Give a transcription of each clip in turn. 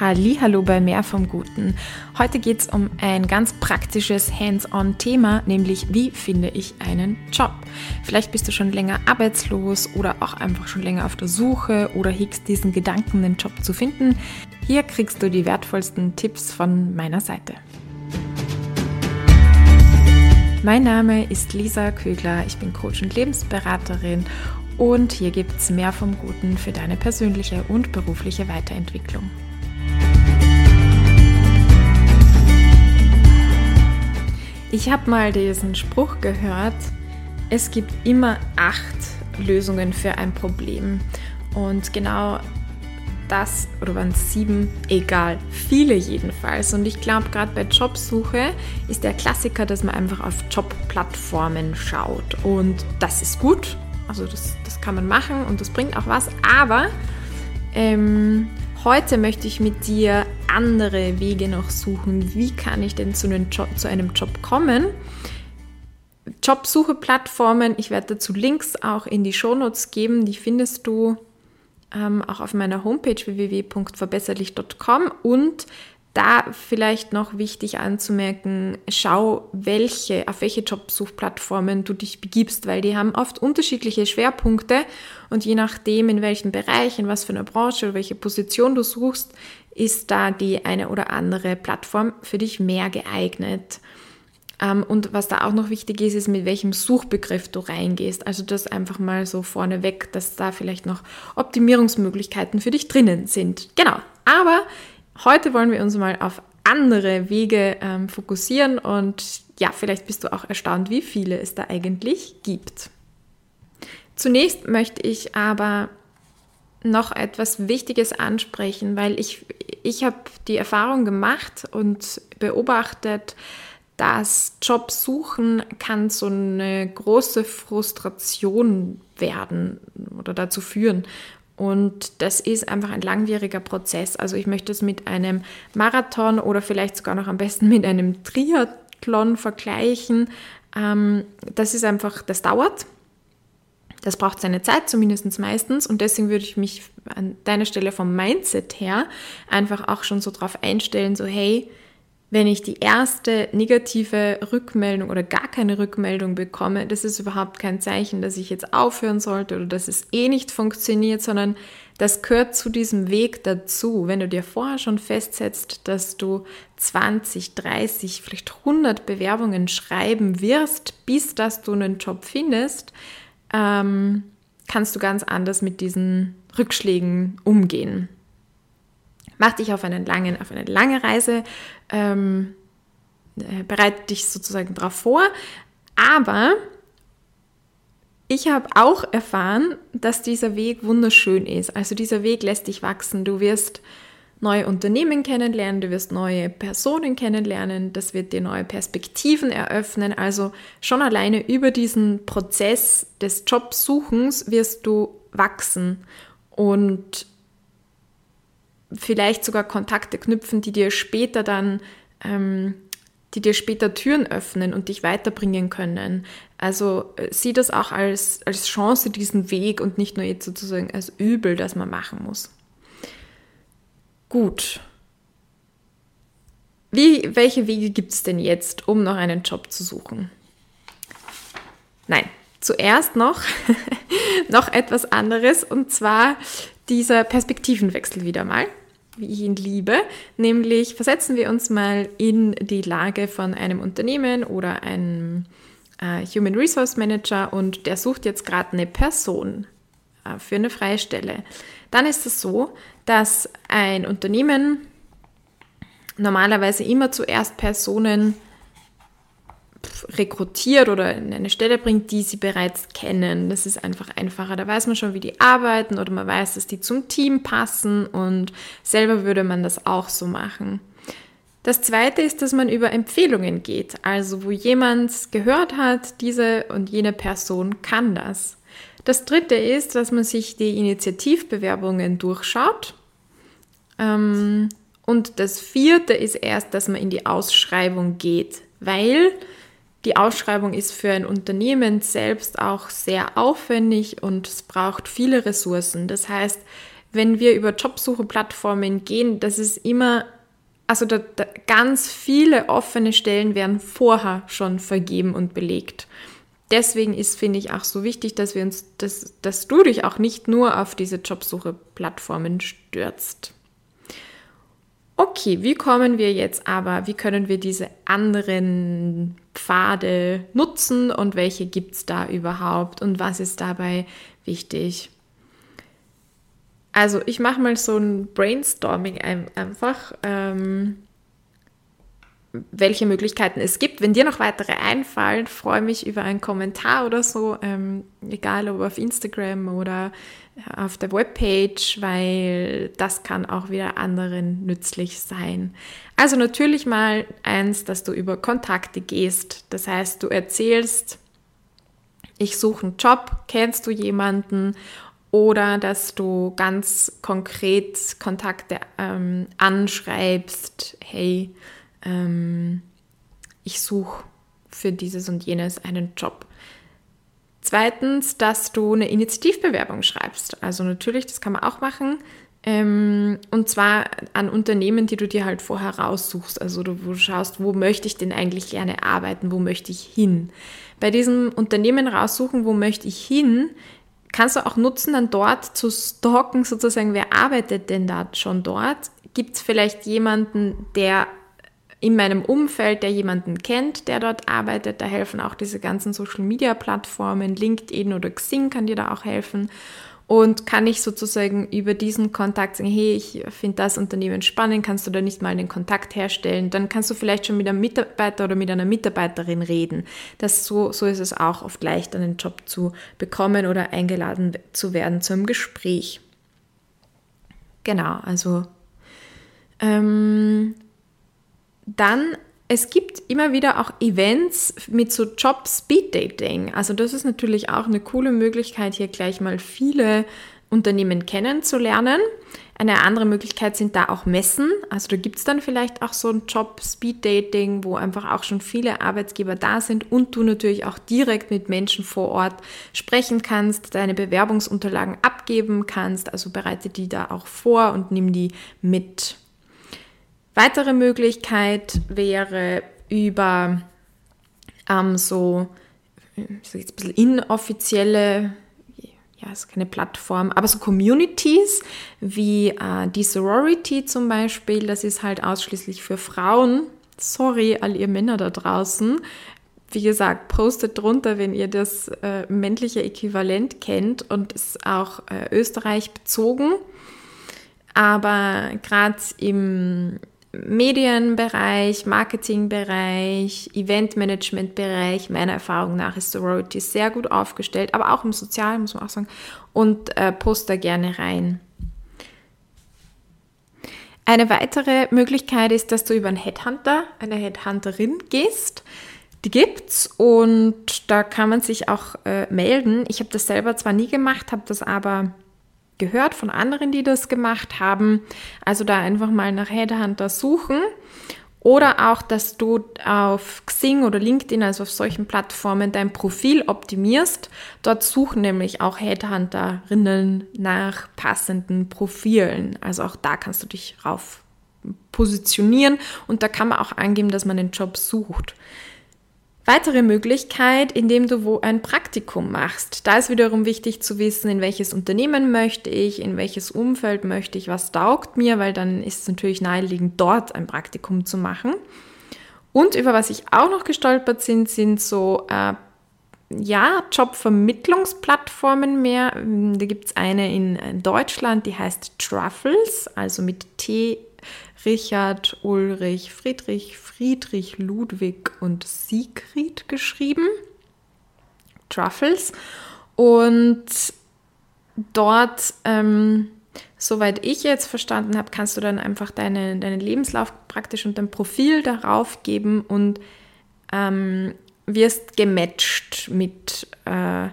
Hallo bei Mehr vom Guten. Heute geht es um ein ganz praktisches Hands-on-Thema, nämlich wie finde ich einen Job. Vielleicht bist du schon länger arbeitslos oder auch einfach schon länger auf der Suche oder hegst diesen Gedanken, einen Job zu finden. Hier kriegst du die wertvollsten Tipps von meiner Seite. Mein Name ist Lisa Kögler, ich bin Coach und Lebensberaterin und hier gibt es mehr vom Guten für deine persönliche und berufliche Weiterentwicklung. Ich habe mal diesen Spruch gehört, es gibt immer acht Lösungen für ein Problem. Und genau das, oder waren es sieben, egal, viele jedenfalls. Und ich glaube, gerade bei Jobsuche ist der Klassiker, dass man einfach auf Jobplattformen schaut. Und das ist gut, also das, das kann man machen und das bringt auch was. Aber ähm, heute möchte ich mit dir andere Wege noch suchen. Wie kann ich denn zu einem Job, zu einem Job kommen? Jobsuche-Plattformen, ich werde dazu Links auch in die Shownotes geben, die findest du ähm, auch auf meiner Homepage www.verbesserlich.com und da vielleicht noch wichtig anzumerken, schau, welche, auf welche Jobsuchplattformen du dich begibst, weil die haben oft unterschiedliche Schwerpunkte und je nachdem, in welchem Bereich, in was für einer Branche oder welche Position du suchst, ist da die eine oder andere Plattform für dich mehr geeignet. Ähm, und was da auch noch wichtig ist, ist, mit welchem Suchbegriff du reingehst. Also das einfach mal so vorneweg, dass da vielleicht noch Optimierungsmöglichkeiten für dich drinnen sind. Genau. Aber Heute wollen wir uns mal auf andere Wege ähm, fokussieren und ja, vielleicht bist du auch erstaunt, wie viele es da eigentlich gibt. Zunächst möchte ich aber noch etwas Wichtiges ansprechen, weil ich, ich habe die Erfahrung gemacht und beobachtet, dass Jobsuchen kann so eine große Frustration werden oder dazu führen. Und das ist einfach ein langwieriger Prozess. Also ich möchte es mit einem Marathon oder vielleicht sogar noch am besten mit einem Triathlon vergleichen. Ähm, das ist einfach, das dauert. Das braucht seine Zeit, zumindest meistens. Und deswegen würde ich mich an deiner Stelle vom Mindset her einfach auch schon so drauf einstellen, so hey, wenn ich die erste negative Rückmeldung oder gar keine Rückmeldung bekomme, das ist überhaupt kein Zeichen, dass ich jetzt aufhören sollte oder dass es eh nicht funktioniert, sondern das gehört zu diesem Weg dazu. Wenn du dir vorher schon festsetzt, dass du 20, 30, vielleicht 100 Bewerbungen schreiben wirst, bis dass du einen Job findest, ähm, kannst du ganz anders mit diesen Rückschlägen umgehen. Mach dich auf, einen langen, auf eine lange Reise, ähm, äh, bereite dich sozusagen darauf vor. Aber ich habe auch erfahren, dass dieser Weg wunderschön ist. Also dieser Weg lässt dich wachsen. Du wirst neue Unternehmen kennenlernen, du wirst neue Personen kennenlernen, das wird dir neue Perspektiven eröffnen. Also schon alleine über diesen Prozess des Jobsuchens wirst du wachsen und vielleicht sogar Kontakte knüpfen, die dir später dann, ähm, die dir später Türen öffnen und dich weiterbringen können. Also äh, sieh das auch als, als Chance, diesen Weg und nicht nur jetzt sozusagen als Übel, das man machen muss. Gut. Wie, welche Wege gibt es denn jetzt, um noch einen Job zu suchen? Nein, zuerst noch, noch etwas anderes und zwar dieser Perspektivenwechsel wieder mal, wie ich ihn liebe. Nämlich versetzen wir uns mal in die Lage von einem Unternehmen oder einem äh, Human Resource Manager und der sucht jetzt gerade eine Person äh, für eine freie Stelle. Dann ist es so, dass ein Unternehmen normalerweise immer zuerst Personen rekrutiert oder in eine Stelle bringt, die sie bereits kennen. Das ist einfach einfacher. Da weiß man schon, wie die arbeiten oder man weiß, dass die zum Team passen und selber würde man das auch so machen. Das zweite ist, dass man über Empfehlungen geht, also wo jemand gehört hat, diese und jene Person kann das. Das dritte ist, dass man sich die Initiativbewerbungen durchschaut. Ähm, und das vierte ist erst, dass man in die Ausschreibung geht, weil die Ausschreibung ist für ein Unternehmen selbst auch sehr aufwendig und es braucht viele Ressourcen. Das heißt, wenn wir über Jobsuche-Plattformen gehen, dass es immer, also da, da ganz viele offene Stellen werden vorher schon vergeben und belegt. Deswegen ist, finde ich, auch so wichtig, dass wir uns, dass, dass du dich auch nicht nur auf diese Jobsuche-Plattformen stürzt. Okay, wie kommen wir jetzt aber, wie können wir diese anderen Pfade nutzen und welche gibt es da überhaupt und was ist dabei wichtig? Also ich mache mal so ein Brainstorming einfach, ähm, welche Möglichkeiten es gibt. Wenn dir noch weitere einfallen, freue mich über einen Kommentar oder so, ähm, egal ob auf Instagram oder auf der Webpage, weil das kann auch wieder anderen nützlich sein. Also natürlich mal eins, dass du über Kontakte gehst. Das heißt, du erzählst, ich suche einen Job, kennst du jemanden oder dass du ganz konkret Kontakte ähm, anschreibst, hey, ähm, ich suche für dieses und jenes einen Job. Zweitens, dass du eine Initiativbewerbung schreibst. Also natürlich, das kann man auch machen. Ähm, und zwar an Unternehmen, die du dir halt vorher raussuchst. Also du, du schaust, wo möchte ich denn eigentlich gerne arbeiten, wo möchte ich hin. Bei diesem Unternehmen raussuchen, wo möchte ich hin, kannst du auch nutzen, dann dort zu stalken, sozusagen, wer arbeitet denn da schon dort? Gibt es vielleicht jemanden, der in meinem Umfeld, der jemanden kennt, der dort arbeitet. Da helfen auch diese ganzen Social-Media-Plattformen, LinkedIn oder Xing kann dir da auch helfen. Und kann ich sozusagen über diesen Kontakt sagen, hey, ich finde das Unternehmen spannend, kannst du da nicht mal den Kontakt herstellen? Dann kannst du vielleicht schon mit einem Mitarbeiter oder mit einer Mitarbeiterin reden. Das so, so ist es auch oft leicht, einen Job zu bekommen oder eingeladen zu werden zu einem Gespräch. Genau, also ähm, dann, es gibt immer wieder auch Events mit so Job Speed Dating. Also das ist natürlich auch eine coole Möglichkeit, hier gleich mal viele Unternehmen kennenzulernen. Eine andere Möglichkeit sind da auch Messen. Also da gibt es dann vielleicht auch so ein Job Speed Dating, wo einfach auch schon viele Arbeitsgeber da sind und du natürlich auch direkt mit Menschen vor Ort sprechen kannst, deine Bewerbungsunterlagen abgeben kannst. Also bereite die da auch vor und nimm die mit. Weitere Möglichkeit wäre über ähm, so, jetzt ein bisschen inoffizielle, ja, ist keine Plattform, aber so Communities wie äh, die Sorority zum Beispiel, das ist halt ausschließlich für Frauen. Sorry, all ihr Männer da draußen. Wie gesagt, postet drunter, wenn ihr das äh, männliche Äquivalent kennt und ist auch äh, Österreich bezogen. Aber gerade im Medienbereich, Marketingbereich, Eventmanagementbereich, meiner Erfahrung nach ist Sorority sehr gut aufgestellt, aber auch im Sozialen, muss man auch sagen, und äh, post da gerne rein. Eine weitere Möglichkeit ist, dass du über einen Headhunter, eine Headhunterin gehst. Die gibt's und da kann man sich auch äh, melden. Ich habe das selber zwar nie gemacht, habe das aber gehört von anderen, die das gemacht haben. Also da einfach mal nach Headhunter suchen. Oder auch, dass du auf Xing oder LinkedIn, also auf solchen Plattformen, dein Profil optimierst. Dort suchen nämlich auch Headhunterinnen nach passenden Profilen. Also auch da kannst du dich rauf positionieren und da kann man auch angeben, dass man den Job sucht. Weitere Möglichkeit, indem du wo ein Praktikum machst. Da ist wiederum wichtig zu wissen, in welches Unternehmen möchte ich, in welches Umfeld möchte ich, was taugt mir, weil dann ist es natürlich naheliegend, dort ein Praktikum zu machen. Und über was ich auch noch gestolpert sind, sind so äh, ja, Jobvermittlungsplattformen mehr. Da gibt es eine in Deutschland, die heißt Truffles, also mit T Richard, Ulrich, Friedrich, Friedrich, Ludwig und Siegfried geschrieben. Truffles. Und dort, ähm, soweit ich jetzt verstanden habe, kannst du dann einfach deine, deinen Lebenslauf praktisch und dein Profil darauf geben und ähm, wirst gematcht mit äh,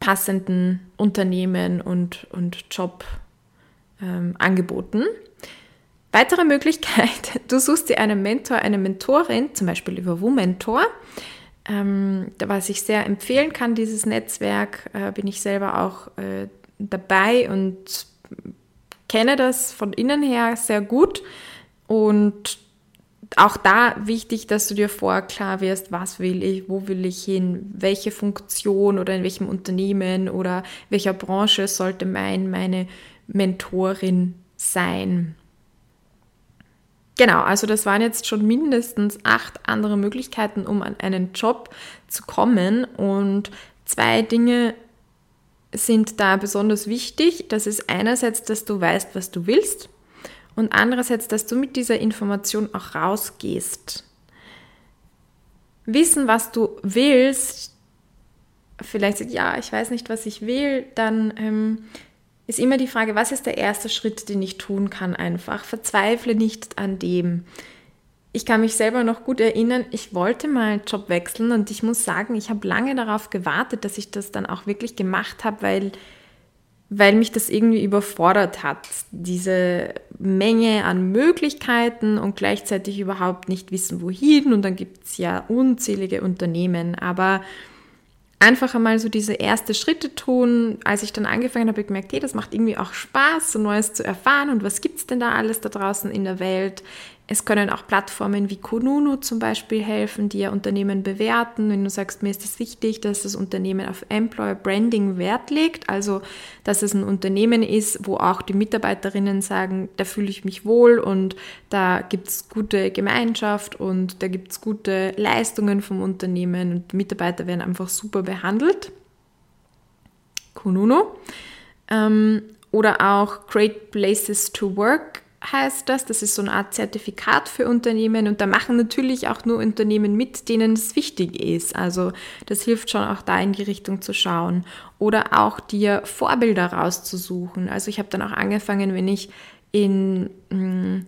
passenden Unternehmen und, und Jobangeboten. Ähm, Weitere Möglichkeit, du suchst dir einen Mentor, eine Mentorin, zum Beispiel über WoMentor. Ähm, was ich sehr empfehlen kann, dieses Netzwerk, äh, bin ich selber auch äh, dabei und kenne das von innen her sehr gut und auch da wichtig, dass du dir vorher klar wirst, was will ich, wo will ich hin, welche Funktion oder in welchem Unternehmen oder welcher Branche sollte mein, meine Mentorin sein. Genau, also das waren jetzt schon mindestens acht andere Möglichkeiten, um an einen Job zu kommen. Und zwei Dinge sind da besonders wichtig. Das ist einerseits, dass du weißt, was du willst und andererseits, dass du mit dieser Information auch rausgehst. Wissen, was du willst, vielleicht ja, ich weiß nicht, was ich will, dann ähm, ist immer die Frage, was ist der erste Schritt, den ich tun kann einfach. Verzweifle nicht an dem. Ich kann mich selber noch gut erinnern, ich wollte mal einen Job wechseln und ich muss sagen, ich habe lange darauf gewartet, dass ich das dann auch wirklich gemacht habe, weil, weil mich das irgendwie überfordert hat. Diese Menge an Möglichkeiten und gleichzeitig überhaupt nicht wissen, wohin. Und dann gibt es ja unzählige Unternehmen. Aber einfach einmal so diese erste Schritte tun. Als ich dann angefangen habe, habe ich gemerkt, hey, das macht irgendwie auch Spaß, so Neues zu erfahren und was gibt es denn da alles da draußen in der Welt. Es können auch Plattformen wie Kununu zum Beispiel helfen, die ja Unternehmen bewerten. Wenn du sagst, mir ist es das wichtig, dass das Unternehmen auf Employer Branding Wert legt, also dass es ein Unternehmen ist, wo auch die Mitarbeiterinnen sagen, da fühle ich mich wohl und da gibt es gute Gemeinschaft und da gibt es gute Leistungen vom Unternehmen und die Mitarbeiter werden einfach super behandelt. Kununu. Ähm, oder auch Great Places to Work heißt das. Das ist so eine Art Zertifikat für Unternehmen und da machen natürlich auch nur Unternehmen mit, denen es wichtig ist. Also das hilft schon auch da in die Richtung zu schauen oder auch dir Vorbilder rauszusuchen. Also ich habe dann auch angefangen, wenn ich in mm,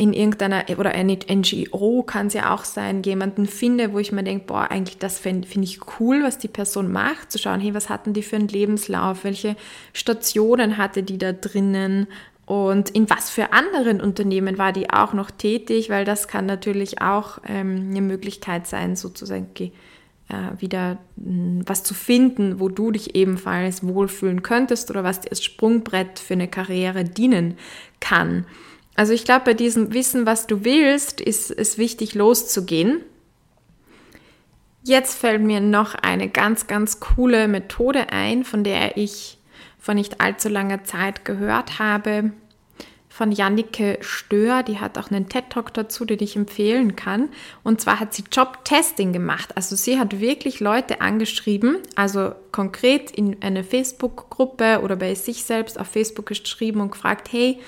in irgendeiner oder eine NGO kann es ja auch sein, jemanden finde, wo ich mir denke, boah, eigentlich das finde find ich cool, was die Person macht, zu schauen, hey, was hatten die für einen Lebenslauf, welche Stationen hatte die da drinnen, und in was für anderen Unternehmen war die auch noch tätig, weil das kann natürlich auch ähm, eine Möglichkeit sein, sozusagen äh, wieder mh, hm, was zu finden, wo du dich ebenfalls wohlfühlen könntest oder was dir als Sprungbrett für eine Karriere dienen kann. Also ich glaube, bei diesem Wissen, was du willst, ist es wichtig loszugehen. Jetzt fällt mir noch eine ganz, ganz coole Methode ein, von der ich vor nicht allzu langer Zeit gehört habe von Jannike Stör, die hat auch einen TED-Talk dazu, den ich empfehlen kann. Und zwar hat sie Job-Testing gemacht. Also sie hat wirklich Leute angeschrieben, also konkret in eine Facebook-Gruppe oder bei sich selbst auf Facebook geschrieben und gefragt, hey,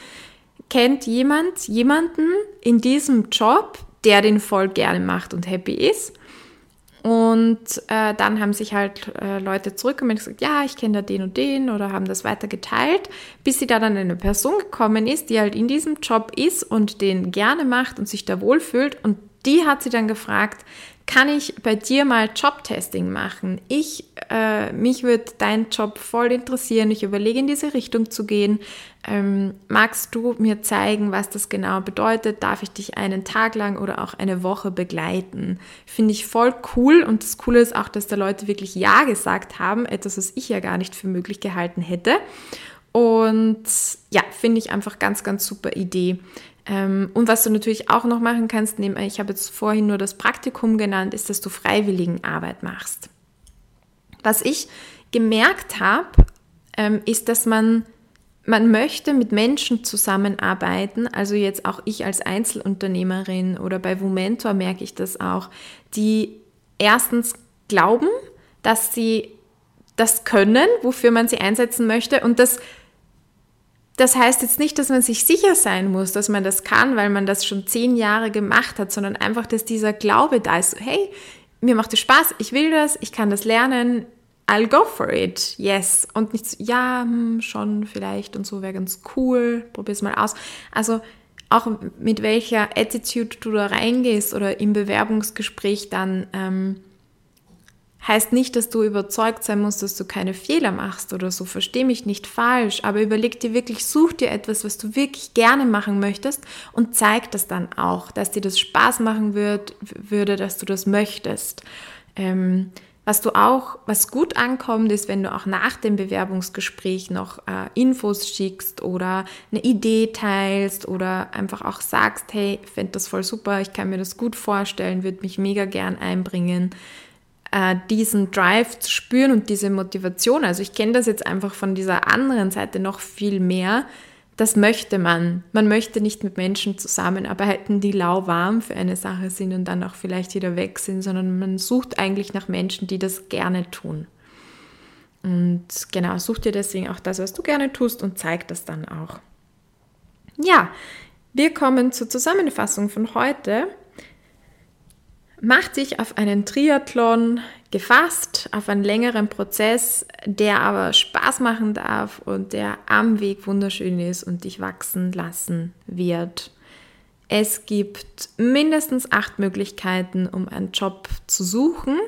kennt jemand jemanden in diesem Job, der den voll gerne macht und happy ist? Und äh, dann haben sich halt äh, Leute zurückgemeldet und gesagt, ja, ich kenne da den und den oder haben das weiter geteilt, bis sie da dann eine Person gekommen ist, die halt in diesem Job ist und den gerne macht und sich da wohlfühlt. Und die hat sie dann gefragt, kann ich bei dir mal Jobtesting machen? Ich, äh, mich würde dein Job voll interessieren. Ich überlege, in diese Richtung zu gehen. Ähm, magst du mir zeigen, was das genau bedeutet? Darf ich dich einen Tag lang oder auch eine Woche begleiten? Finde ich voll cool. Und das Coole ist auch, dass da Leute wirklich Ja gesagt haben. Etwas, was ich ja gar nicht für möglich gehalten hätte. Und ja, finde ich einfach ganz, ganz super Idee. Ähm, und was du natürlich auch noch machen kannst, ich habe jetzt vorhin nur das Praktikum genannt, ist, dass du Freiwilligenarbeit machst. Was ich gemerkt habe, ähm, ist, dass man, man möchte mit Menschen zusammenarbeiten, also jetzt auch ich als Einzelunternehmerin oder bei Womentor merke ich das auch, die erstens glauben, dass sie das können, wofür man sie einsetzen möchte und das das heißt jetzt nicht, dass man sich sicher sein muss, dass man das kann, weil man das schon zehn Jahre gemacht hat, sondern einfach, dass dieser Glaube da ist, hey, mir macht es Spaß, ich will das, ich kann das lernen, I'll go for it, yes. Und nicht so, ja, hm, schon vielleicht und so wäre ganz cool, probier es mal aus. Also auch mit welcher Attitude du da reingehst oder im Bewerbungsgespräch dann ähm, Heißt nicht, dass du überzeugt sein musst, dass du keine Fehler machst oder so. Versteh mich nicht falsch, aber überleg dir wirklich, such dir etwas, was du wirklich gerne machen möchtest und zeig das dann auch, dass dir das Spaß machen wird, würde, dass du das möchtest. Ähm, Was du auch, was gut ankommt, ist, wenn du auch nach dem Bewerbungsgespräch noch äh, Infos schickst oder eine Idee teilst oder einfach auch sagst, hey, ich finde das voll super, ich kann mir das gut vorstellen, würde mich mega gern einbringen, äh, diesen Drive zu spüren und diese Motivation. Also ich kenne das jetzt einfach von dieser anderen Seite noch viel mehr, das möchte man. Man möchte nicht mit Menschen zusammenarbeiten, die lauwarm für eine Sache sind und dann auch vielleicht wieder weg sind, sondern man sucht eigentlich nach Menschen, die das gerne tun. Und genau, such dir deswegen auch das, was du gerne tust und zeig das dann auch. Ja, wir kommen zur Zusammenfassung von heute macht sich auf einen Triathlon gefasst, auf einen längeren Prozess, der aber Spaß machen darf und der am Weg wunderschön ist und dich wachsen lassen wird. Es gibt mindestens acht Möglichkeiten, um einen Job zu suchen.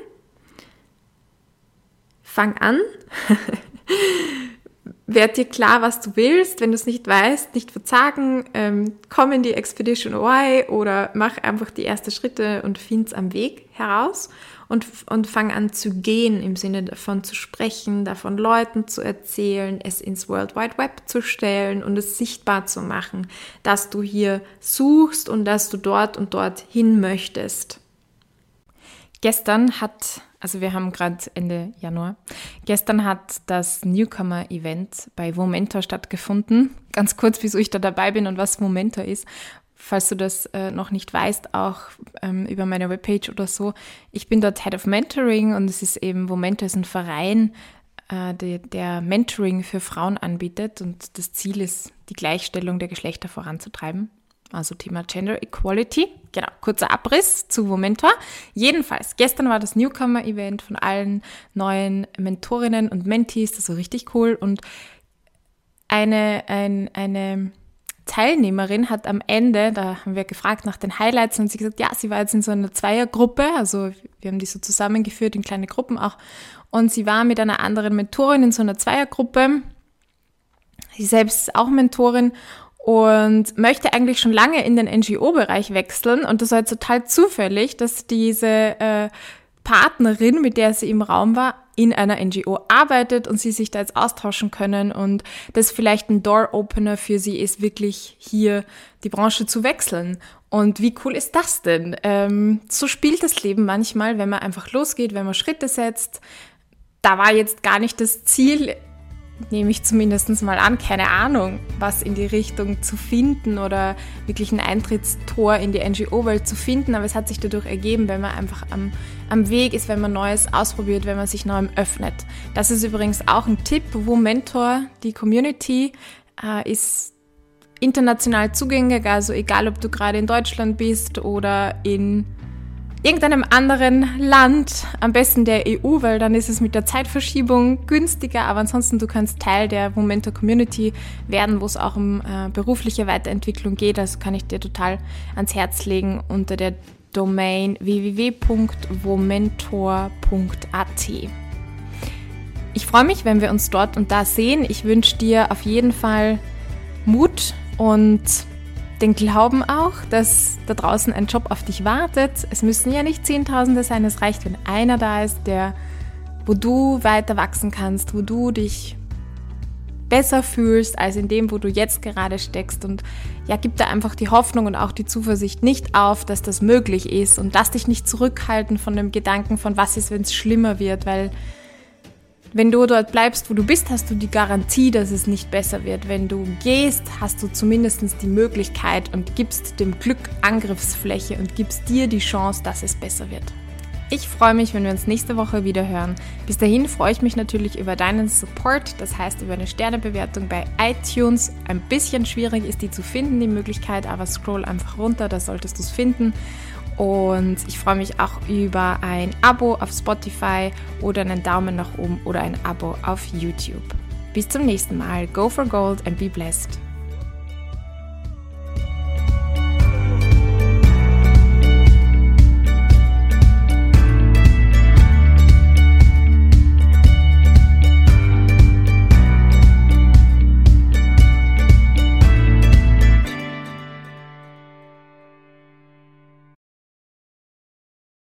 Fang an. werd dir klar, was du willst. Wenn du es nicht weißt, nicht verzagen, ähm, komm in die Expedition Y oder mach einfach die ersten Schritte und find's am Weg heraus und, und fang an zu gehen, im Sinne davon zu sprechen, davon Leuten zu erzählen, es ins World Wide Web zu stellen und es sichtbar zu machen, dass du hier suchst und dass du dort und dort hin möchtest. Gestern hat also wir haben gerade Ende Januar. Gestern hat das Newcomer-Event bei Momentor stattgefunden. Ganz kurz, wieso ich da dabei bin und was Momentor ist. Falls du das äh, noch nicht weißt, auch ähm, über meine Webpage oder so. Ich bin dort Head of Mentoring und es ist eben, Momentor ist ein Verein, äh, der, der Mentoring für Frauen anbietet und das Ziel ist, die Gleichstellung der Geschlechter voranzutreiben also Thema Gender Equality. Genau, kurzer Abriss zu Momentor. Jedenfalls, gestern war das Newcomer-Event von allen neuen Mentorinnen und Mentees, das war richtig cool. Und eine, ein, eine Teilnehmerin hat am Ende, da haben wir gefragt nach den Highlights und sie gesagt, ja, sie war jetzt in so einer Zweiergruppe, also wir haben die so zusammengeführt in kleine Gruppen auch. Und sie war mit einer anderen Mentorin in so einer Zweiergruppe. Sie selbst ist auch Mentorin und möchte eigentlich schon lange in den NGO-Bereich wechseln. Und das war jetzt total zufällig, dass diese äh, Partnerin, mit der sie im Raum war, in einer NGO arbeitet und sie sich da jetzt austauschen können und das vielleicht ein Door-Opener für sie ist, wirklich hier die Branche zu wechseln. Und wie cool ist das denn? Ähm, so spielt das Leben manchmal, wenn man einfach losgeht, wenn man Schritte setzt. Da war jetzt gar nicht das Ziel, nehme ich zumindest mal an, keine Ahnung, was in die Richtung zu finden oder wirklich ein Eintrittstor in die NGO-Welt zu finden, aber es hat sich dadurch ergeben, wenn man einfach am, am Weg ist, wenn man Neues ausprobiert, wenn man sich Neuem öffnet. Das ist übrigens auch ein Tipp, wo Mentor, die Community, äh, ist international zugänglich, also egal ob du gerade in Deutschland bist oder in irgendeinem anderen Land, am besten der EU, weil dann ist es mit der Zeitverschiebung günstiger. Aber ansonsten, du kannst Teil der Momento Community werden, wo es auch um äh, berufliche Weiterentwicklung geht. Also kann ich dir total ans Herz legen unter der Domain www.womentor.at. Ich freue mich, wenn wir uns dort und da sehen. Ich wünsche dir auf jeden Fall Mut und den Glauben auch, dass da draußen ein Job auf dich wartet. Es müssen ja nicht Zehntausende sein, es reicht, wenn einer da ist, der, wo du weiter wachsen kannst, wo du dich besser fühlst als in dem, wo du jetzt gerade steckst. Und ja, gib da einfach die Hoffnung und auch die Zuversicht nicht auf, dass das möglich ist und lass dich nicht zurückhalten von dem Gedanken von was ist, wenn es schlimmer wird, weil wenn du dort bleibst, wo du bist, hast du die Garantie, dass es nicht besser wird. Wenn du gehst, hast du zumindest die Möglichkeit und gibst dem Glück Angriffsfläche und gibst dir die Chance, dass es besser wird. Ich freue mich, wenn wir uns nächste Woche wieder hören. Bis dahin freue ich mich natürlich über deinen Support, das heißt über eine Sternebewertung bei iTunes. Ein bisschen schwierig ist die zu finden, die Möglichkeit, aber scroll einfach runter, da solltest du es finden. Und ich freue mich auch über ein Abo auf Spotify oder einen Daumen nach oben oder ein Abo auf YouTube. Bis zum nächsten Mal. Go for Gold and be blessed.